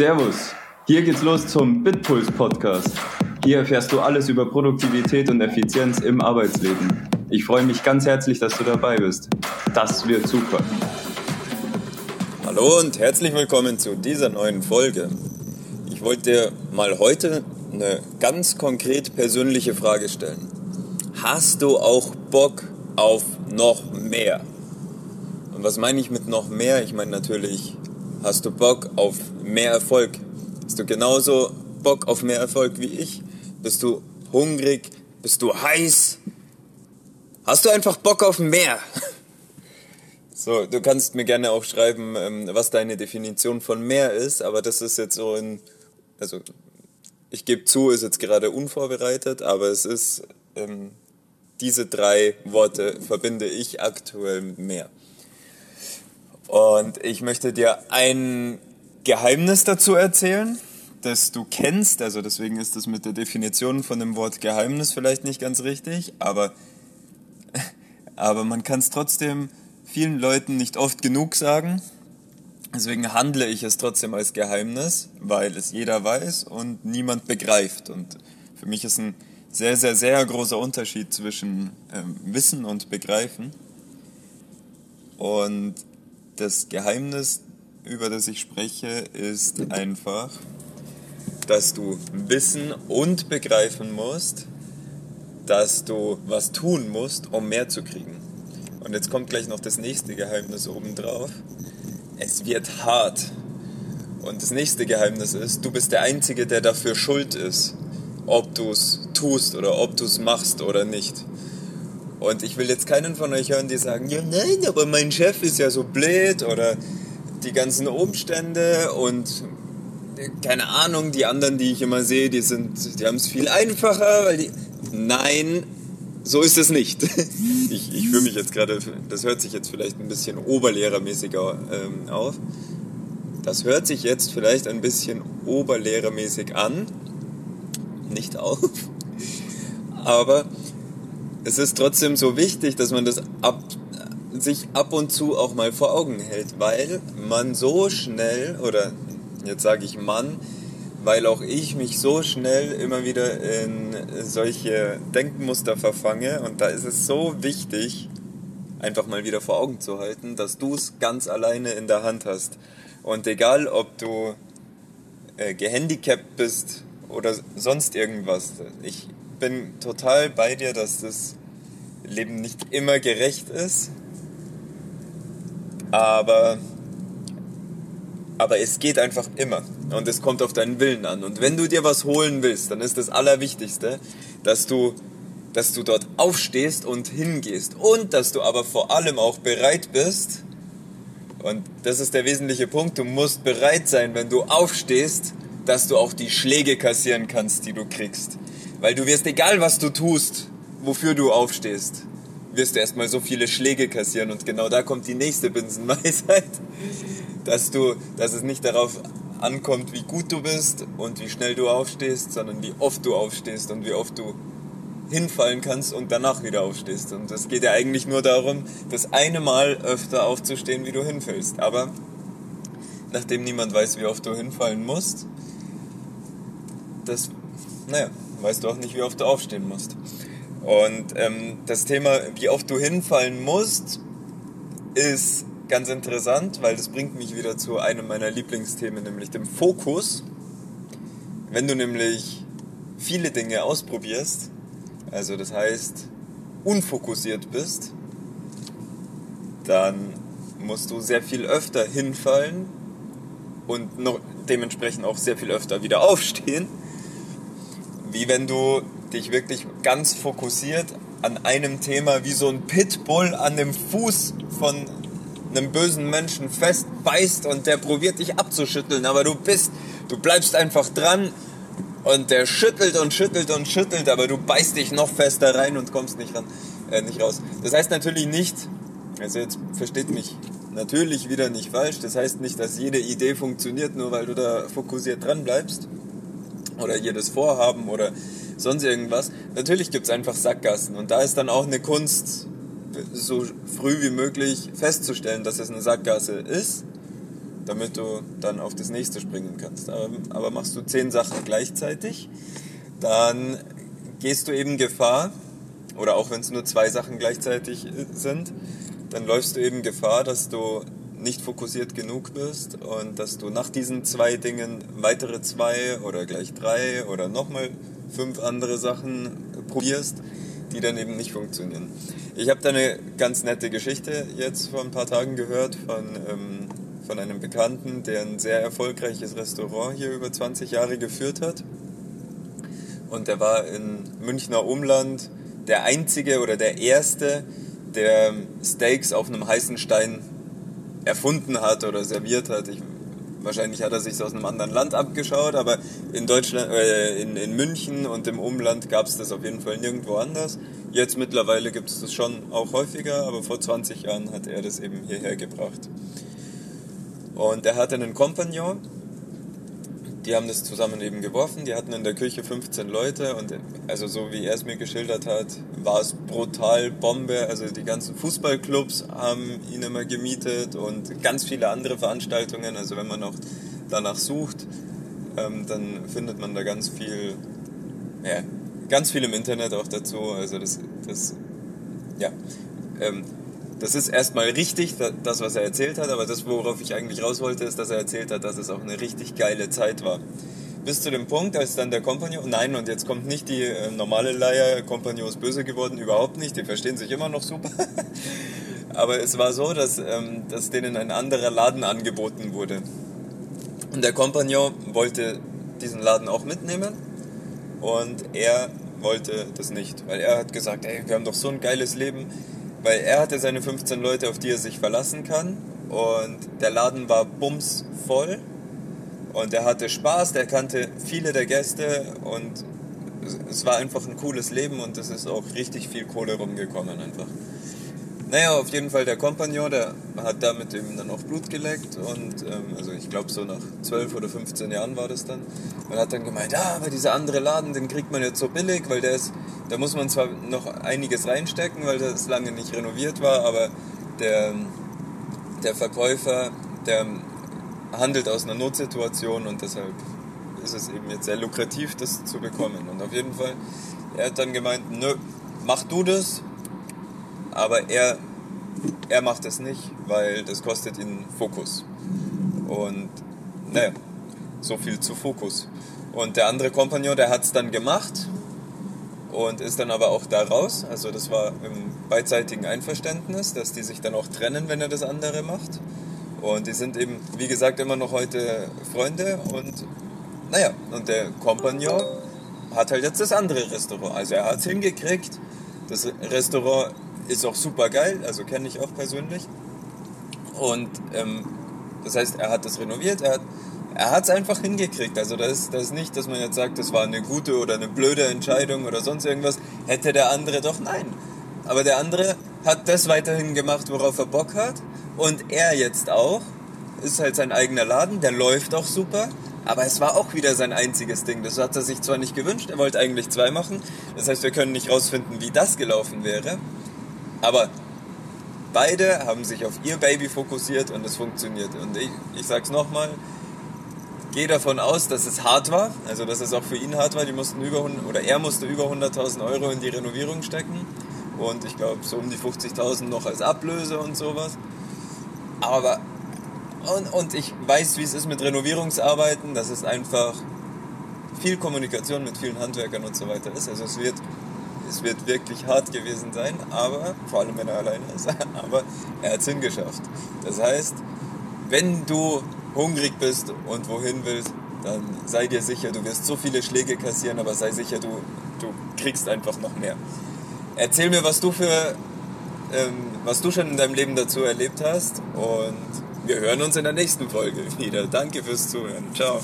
Servus, hier geht's los zum Bitpuls Podcast. Hier erfährst du alles über Produktivität und Effizienz im Arbeitsleben. Ich freue mich ganz herzlich, dass du dabei bist. Das wird super. Hallo und herzlich willkommen zu dieser neuen Folge. Ich wollte dir mal heute eine ganz konkret persönliche Frage stellen. Hast du auch Bock auf noch mehr? Und was meine ich mit noch mehr? Ich meine natürlich, hast du Bock auf mehr Erfolg? Hast du genauso Bock auf mehr Erfolg wie ich? Bist du hungrig? Bist du heiß? Hast du einfach Bock auf mehr? So, du kannst mir gerne auch schreiben, ähm, was deine Definition von mehr ist, aber das ist jetzt so in, also ich gebe zu, ist jetzt gerade unvorbereitet, aber es ist, ähm, diese drei Worte verbinde ich aktuell mit mehr. Und ich möchte dir ein Geheimnis dazu erzählen, das du kennst. Also deswegen ist das mit der Definition von dem Wort Geheimnis vielleicht nicht ganz richtig, aber, aber man kann es trotzdem vielen Leuten nicht oft genug sagen. Deswegen handle ich es trotzdem als Geheimnis, weil es jeder weiß und niemand begreift. Und für mich ist ein sehr, sehr, sehr großer Unterschied zwischen ähm, Wissen und Begreifen. Und das Geheimnis, über das ich spreche, ist einfach, dass du wissen und begreifen musst, dass du was tun musst, um mehr zu kriegen. Und jetzt kommt gleich noch das nächste Geheimnis obendrauf. Es wird hart. Und das nächste Geheimnis ist, du bist der Einzige, der dafür schuld ist, ob du es tust oder ob du es machst oder nicht. Und ich will jetzt keinen von euch hören, die sagen, ja nein, aber mein Chef ist ja so blöd oder die ganzen Umstände und keine Ahnung, die anderen, die ich immer sehe, die sind, die haben es viel einfacher, weil die. Nein, so ist es nicht. Ich, ich fühle mich jetzt gerade, das hört sich jetzt vielleicht ein bisschen oberlehrermäßiger ähm, auf. Das hört sich jetzt vielleicht ein bisschen oberlehrermäßig an. Nicht auf. Aber es ist trotzdem so wichtig, dass man das ab, sich ab und zu auch mal vor Augen hält, weil man so schnell, oder jetzt sage ich Mann, weil auch ich mich so schnell immer wieder in solche Denkmuster verfange und da ist es so wichtig, einfach mal wieder vor Augen zu halten, dass du es ganz alleine in der Hand hast. Und egal, ob du äh, gehandicapt bist oder sonst irgendwas, ich bin total bei dir, dass das Leben nicht immer gerecht ist. Aber, aber es geht einfach immer. Und es kommt auf deinen Willen an. Und wenn du dir was holen willst, dann ist das Allerwichtigste, dass du, dass du dort aufstehst und hingehst. Und dass du aber vor allem auch bereit bist. Und das ist der wesentliche Punkt. Du musst bereit sein, wenn du aufstehst, dass du auch die Schläge kassieren kannst, die du kriegst. Weil du wirst, egal was du tust, wofür du aufstehst, wirst du erstmal so viele Schläge kassieren. Und genau da kommt die nächste Binsenweisheit, dass, du, dass es nicht darauf ankommt, wie gut du bist und wie schnell du aufstehst, sondern wie oft du aufstehst und wie oft du hinfallen kannst und danach wieder aufstehst. Und es geht ja eigentlich nur darum, das eine Mal öfter aufzustehen, wie du hinfällst. Aber nachdem niemand weiß, wie oft du hinfallen musst, das, naja, weißt du auch nicht, wie oft du aufstehen musst. Und ähm, das Thema, wie oft du hinfallen musst, ist ganz interessant, weil das bringt mich wieder zu einem meiner Lieblingsthemen, nämlich dem Fokus. Wenn du nämlich viele Dinge ausprobierst, also das heißt unfokussiert bist, dann musst du sehr viel öfter hinfallen und noch dementsprechend auch sehr viel öfter wieder aufstehen wie wenn du dich wirklich ganz fokussiert an einem Thema wie so ein Pitbull an dem Fuß von einem bösen Menschen festbeißt und der probiert dich abzuschütteln, aber du bist, du bleibst einfach dran und der schüttelt und schüttelt und schüttelt, aber du beißt dich noch fester rein und kommst nicht, ran, äh, nicht raus. Das heißt natürlich nicht, also jetzt versteht mich natürlich wieder nicht falsch, das heißt nicht, dass jede Idee funktioniert, nur weil du da fokussiert dran bleibst oder jedes Vorhaben oder sonst irgendwas. Natürlich gibt es einfach Sackgassen und da ist dann auch eine Kunst, so früh wie möglich festzustellen, dass es eine Sackgasse ist, damit du dann auf das nächste springen kannst. Aber, machst du zehn Sachen gleichzeitig, dann gehst du eben Gefahr, oder auch wenn es nur zwei Sachen gleichzeitig äh, sind, dann läufst du eben Gefahr, dass du nicht fokussiert genug bist und dass du nach diesen zwei Dingen weitere zwei oder gleich drei oder nochmal fünf andere Sachen probierst, die dann eben nicht funktionieren. Ich habe da eine ganz nette Geschichte jetzt vor ein paar Tagen gehört von, ähm, von einem Bekannten, der ein sehr erfolgreiches Restaurant hier über 20 Jahre geführt hat. Und der war in Münchner Umland der einzige oder der erste, der Steaks auf einem heißen Stein erfunden hat oder serviert hat. Ich, wahrscheinlich hat er sich aus einem anderen Land abgeschaut, aber in Deutschland, äh, in, in München und im Umland gab es das auf jeden Fall nirgendwo anders. Jetzt mittlerweile gibt es das schon auch häufiger, aber vor 20 Jahren hat er das eben hierher gebracht. Und er hatte einen Kompagnon, die haben das zusammen eben geworfen. Die hatten in der Küche 15 Leute und also so wie er es mir geschildert hat, war es brutal Bombe. Also die ganzen Fußballclubs haben ihn immer gemietet und ganz viele andere Veranstaltungen. Also wenn man auch danach sucht, ähm, dann findet man da ganz viel, ja, ganz viel im Internet auch dazu. Also das, das ja. Ähm, das ist erstmal richtig, das, was er erzählt hat, aber das, worauf ich eigentlich raus wollte, ist, dass er erzählt hat, dass es auch eine richtig geile Zeit war. Bis zu dem Punkt, als dann der Kompagnon, nein, und jetzt kommt nicht die äh, normale Leier, Kompagnon ist böse geworden, überhaupt nicht, die verstehen sich immer noch super. aber es war so, dass, ähm, dass denen ein anderer Laden angeboten wurde. Und der Kompagnon wollte diesen Laden auch mitnehmen und er wollte das nicht, weil er hat gesagt, ey, wir haben doch so ein geiles Leben, weil er hatte seine 15 Leute, auf die er sich verlassen kann. Und der Laden war bumsvoll. Und er hatte Spaß, der kannte viele der Gäste und es war einfach ein cooles Leben und es ist auch richtig viel Kohle rumgekommen einfach. Naja, auf jeden Fall der Kompagnon, der hat damit eben dann auch Blut geleckt und ähm, also ich glaube so nach 12 oder 15 Jahren war das dann. Und hat dann gemeint, ja, aber dieser andere Laden, den kriegt man jetzt so billig, weil der ist, da muss man zwar noch einiges reinstecken, weil das lange nicht renoviert war, aber der, der Verkäufer, der handelt aus einer Notsituation und deshalb ist es eben jetzt sehr lukrativ, das zu bekommen. Und auf jeden Fall, er hat dann gemeint, nö, mach du das, aber er, er macht es nicht, weil das kostet ihn Fokus. Und naja, so viel zu Fokus. Und der andere Kompagnon, der hat es dann gemacht und ist dann aber auch da raus. Also das war im beidseitigen Einverständnis, dass die sich dann auch trennen, wenn er das andere macht. Und die sind eben, wie gesagt, immer noch heute Freunde und naja, und der Kompagnon hat halt jetzt das andere Restaurant. Also er hat es hingekriegt. Das Restaurant ist auch super geil, also kenne ich auch persönlich. Und ähm, das heißt, er hat das renoviert, er hat er es einfach hingekriegt. Also das ist, das ist nicht, dass man jetzt sagt, das war eine gute oder eine blöde Entscheidung oder sonst irgendwas. Hätte der andere doch nein. Aber der andere hat das weiterhin gemacht, worauf er Bock hat. Und er jetzt auch. Ist halt sein eigener Laden, der läuft auch super. Aber es war auch wieder sein einziges Ding. Das hat er sich zwar nicht gewünscht, er wollte eigentlich zwei machen. Das heißt, wir können nicht rausfinden, wie das gelaufen wäre. Aber beide haben sich auf ihr Baby fokussiert und es funktioniert. Und ich, ich sag's nochmal, gehe davon aus, dass es hart war, also dass es auch für ihn hart war. Die mussten über oder er musste über 100.000 Euro in die Renovierung stecken und ich glaube so um die 50.000 noch als Ablöse und sowas. Aber und, und ich weiß, wie es ist mit Renovierungsarbeiten, dass es einfach viel Kommunikation mit vielen Handwerkern und so weiter ist. Also es wird es wird wirklich hart gewesen sein, aber, vor allem wenn er alleine ist, aber er hat es hingeschafft. Das heißt, wenn du hungrig bist und wohin willst, dann sei dir sicher, du wirst so viele Schläge kassieren, aber sei sicher, du, du kriegst einfach noch mehr. Erzähl mir, was du für, ähm, was du schon in deinem Leben dazu erlebt hast und wir hören uns in der nächsten Folge wieder. Danke fürs Zuhören. Ciao.